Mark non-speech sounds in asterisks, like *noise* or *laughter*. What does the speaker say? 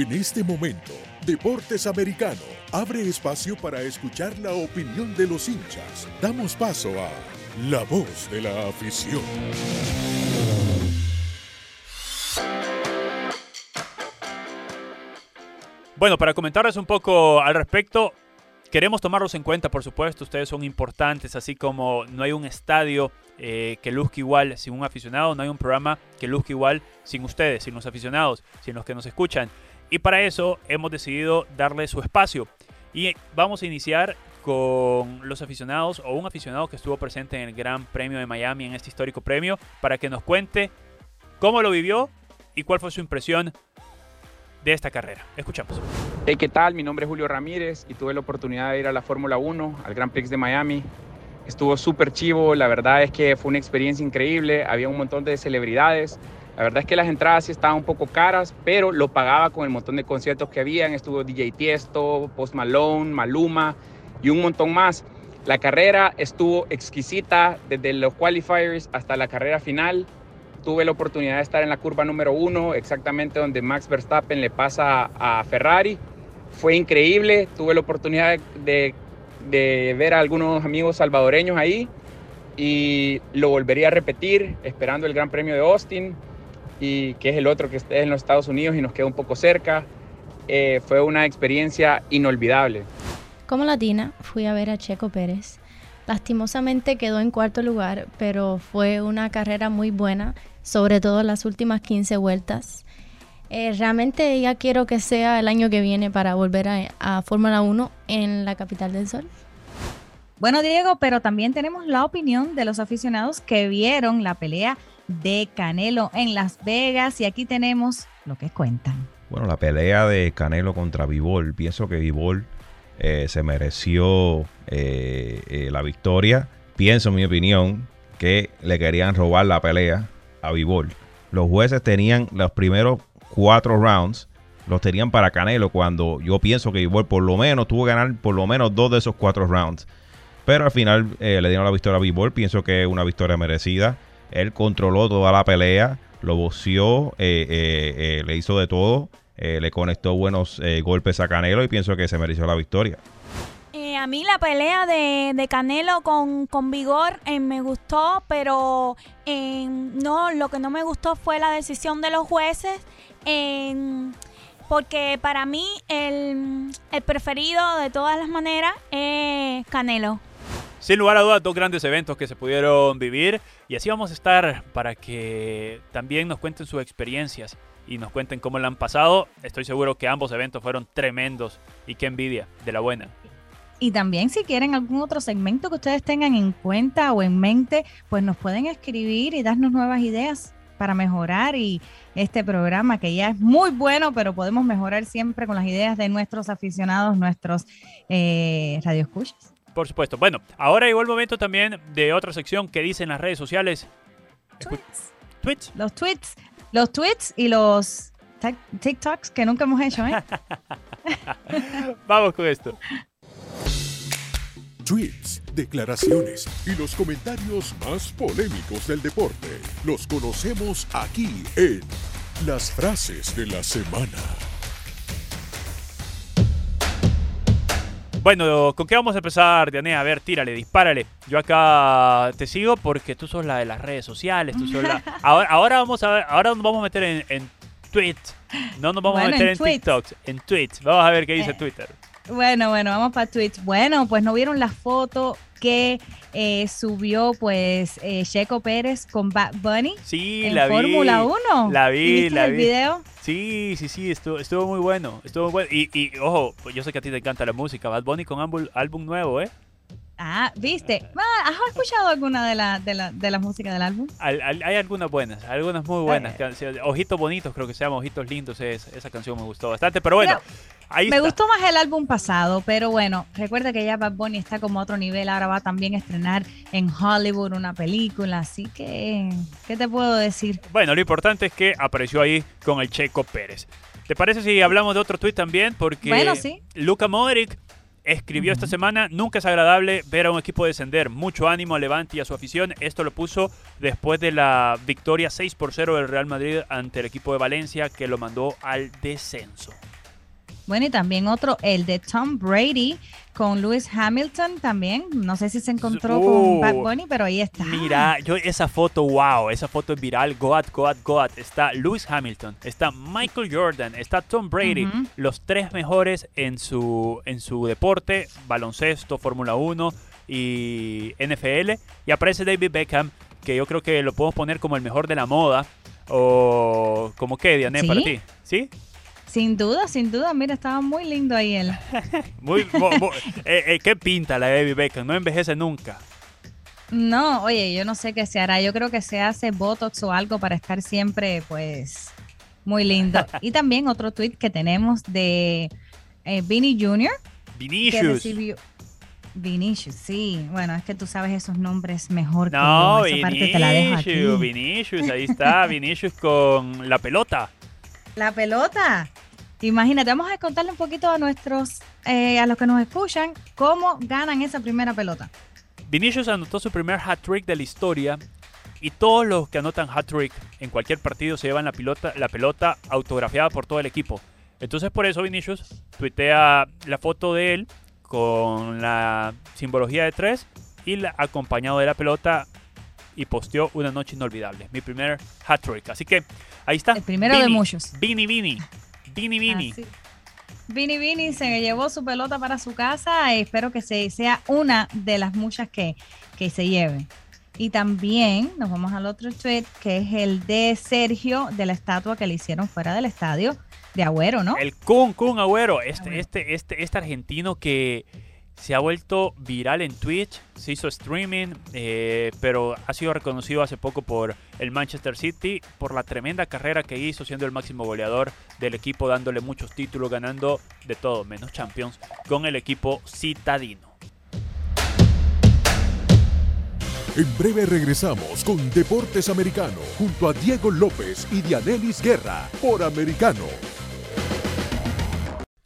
En este momento, Deportes Americano abre espacio para escuchar la opinión de los hinchas. Damos paso a La Voz de la Afición. Bueno, para comentarles un poco al respecto, queremos tomarlos en cuenta, por supuesto, ustedes son importantes, así como no hay un estadio eh, que luzca igual sin un aficionado, no hay un programa que luzca igual sin ustedes, sin los aficionados, sin los que nos escuchan. Y para eso hemos decidido darle su espacio. Y vamos a iniciar con los aficionados o un aficionado que estuvo presente en el Gran Premio de Miami, en este histórico premio, para que nos cuente cómo lo vivió y cuál fue su impresión de esta carrera. Escuchamos. Hey, ¿qué tal? Mi nombre es Julio Ramírez y tuve la oportunidad de ir a la Fórmula 1, al Grand Prix de Miami. Estuvo súper chivo, la verdad es que fue una experiencia increíble, había un montón de celebridades. La verdad es que las entradas sí estaban un poco caras, pero lo pagaba con el montón de conciertos que habían. Estuvo DJ Tiesto, Post Malone, Maluma y un montón más. La carrera estuvo exquisita desde los qualifiers hasta la carrera final tuve la oportunidad de estar en la curva número uno, exactamente donde Max Verstappen le pasa a Ferrari. Fue increíble, tuve la oportunidad de, ver a algunos amigos salvadoreños ahí y lo volvería a repetir esperando el Gran Premio de Austin y que es el otro que está en los Estados Unidos y nos queda un poco cerca. Eh, fue una experiencia inolvidable. Como latina fui a ver a Checo Pérez. Lastimosamente quedó en cuarto lugar, pero fue una carrera muy buena sobre todo las últimas 15 vueltas. Eh, realmente ya quiero que sea el año que viene para volver a, Fórmula 1 en la capital del sol. Bueno, Diego, pero también tenemos la opinión de los aficionados que vieron la pelea de Canelo en Las Vegas y aquí tenemos lo que cuentan. Bueno, la pelea de Canelo contra Vivol, pienso que Vivol eh, se mereció eh, la victoria. Pienso, en mi opinión, que le querían robar la pelea a Vivol. Los jueces tenían los primeros cuatro rounds, los tenían para Canelo, cuando yo pienso que Vivol por lo menos tuvo que ganar por lo menos dos de esos cuatro rounds. Pero al final eh, le dieron la victoria a Vivol, pienso que es una victoria merecida. Él controló toda la pelea, lo boció, eh, eh, le hizo de todo, le conectó buenos golpes a Canelo y pienso que se mereció la victoria. Eh, a mí la pelea de, Canelo con, Vigor eh, me gustó, pero eh, no, lo que no me gustó fue la decisión de los jueces. porque para mí el, preferido de todas las maneras es Canelo. Sin lugar a dudas, dos grandes eventos que se pudieron vivir y así vamos a estar para que también nos cuenten sus experiencias y nos cuenten cómo la han pasado. Estoy seguro que ambos eventos fueron tremendos y qué envidia de la buena. Y también si quieren algún otro segmento que ustedes tengan en cuenta o en mente, pues nos pueden escribir y darnos nuevas ideas para mejorar y este programa que ya es muy bueno, pero podemos mejorar siempre con las ideas de nuestros aficionados, nuestros eh, radioescuchas. Por supuesto. Bueno, ahora llegó el momento también de otra sección que dicen las redes sociales. Tweets. tweets. Los tweets. Los tweets y los TikToks que nunca hemos hecho, ¿eh? *laughs* Vamos con esto tweets, declaraciones y los comentarios más polémicos del deporte. Los conocemos aquí en Las Frases de la Semana. Bueno, ¿con qué vamos a empezar, Diane? A ver, tírale, dispárale. Yo acá te sigo porque tú sos la de las redes sociales. Tú sos la... *laughs* ahora, vamos a ver, ahora nos vamos a meter en, en tweets. No nos vamos a meter en, TikToks, en tweets. Vamos a ver qué dice eh, Twitter. Bueno, bueno, vamos para Twitch. Bueno, pues no vieron la foto que eh, subió pues eh, Checo Pérez con Bad Bunny sí, en la Fórmula 1. La vi, la el video? Sí, sí, sí, estuvo, estuvo muy bueno. Estuvo bueno. Y, y ojo, pues yo sé que a ti te encanta la música. Bad Bunny con álbum nuevo, ¿eh? Ah, viste. Ah, ¿Has escuchado alguna de la, de la, de la música del álbum? Hay, algunas buenas, algunas muy buenas. Ojitos bonitos, creo que se llama Ojitos Lindos. esa canción me gustó bastante. Pero bueno, ahí Me gustó más el álbum pasado, pero bueno, recuerda que ya Bad Bunny está como a otro nivel. Ahora va también a estrenar en Hollywood una película. Así que, ¿qué te puedo decir? Bueno, lo importante es que apareció ahí con el Checo Pérez. ¿Te parece si hablamos de otro tweet también? Porque bueno, sí. Luca Modric escribió esta semana, nunca es agradable ver a un equipo descender. Mucho ánimo a Levante y a su afición. Esto lo puso después de la victoria 6 por 0 del Real Madrid ante el equipo de Valencia que lo mandó al descenso. Bueno, y también otro, el de Tom Brady con Lewis Hamilton también. No sé si se encontró con Bad Uh, Bunny, pero ahí está. Mira, yo esa foto, wow, esa foto es viral, Goat, Goat, Goat. Está Lewis Hamilton, está Michael Jordan, está Tom Brady, los tres mejores en su, en su deporte, baloncesto, Fórmula 1 y NFL. Y aparece David Beckham, que yo creo que lo podemos poner como el mejor de la moda. O como qué, Diane, ¿Sí? para ti. ¿Sí? Sin duda, sin duda. Mira, estaba muy lindo ahí él. *laughs* Muy, eh, eh, ¿Qué pinta la David Beckham? No envejece nunca. No, oye, yo no sé qué se hará. Yo creo que se hace Botox o algo para estar siempre, pues, muy lindo. *laughs* y también otro tweet que tenemos de eh, Vinny Jr. que Vinicius. recibió. Vinicius, sí. Bueno, es que tú sabes esos nombres mejor No, que yo. Esa parte te la dejo Vinicius, aquí. Vinicius, ahí está, *laughs* Vinicius con la pelota. La pelota. Imagínate, vamos a contarle un poquito a nuestros, eh, a los que nos escuchan, cómo ganan esa primera pelota. Vinicius anotó su primer hat-trick de la historia y todos los que anotan hat-trick en cualquier partido se llevan la pelota, la pelota autografiada por todo el equipo. Entonces por eso Vinicius tuitea la foto de él con la simbología de tres y la, acompañado de la pelota y posteó una noche inolvidable. Mi primer hat-trick. Así que ahí está. El primero de muchos. Vini, Vini. Vini, Vini. Vini Vini se llevó su pelota para su casa. y espero que se, sea una de las muchas que, que se lleve. Y también nos vamos al otro tweet, que es el de Sergio, de la estatua que le hicieron fuera del estadio de Agüero, ¿no? El Kun, Kun Agüero, este, Agüero. este, este, este argentino que se ha vuelto viral en Twitch, se hizo streaming, eh, pero ha sido reconocido hace poco por el Manchester City por la tremenda carrera que hizo, siendo el máximo goleador del equipo, dándole muchos títulos, ganando de todo, menos Champions, con el equipo citadino. En breve regresamos con Deportes Americano junto a Diego López y Dianelis Guerra por Americano.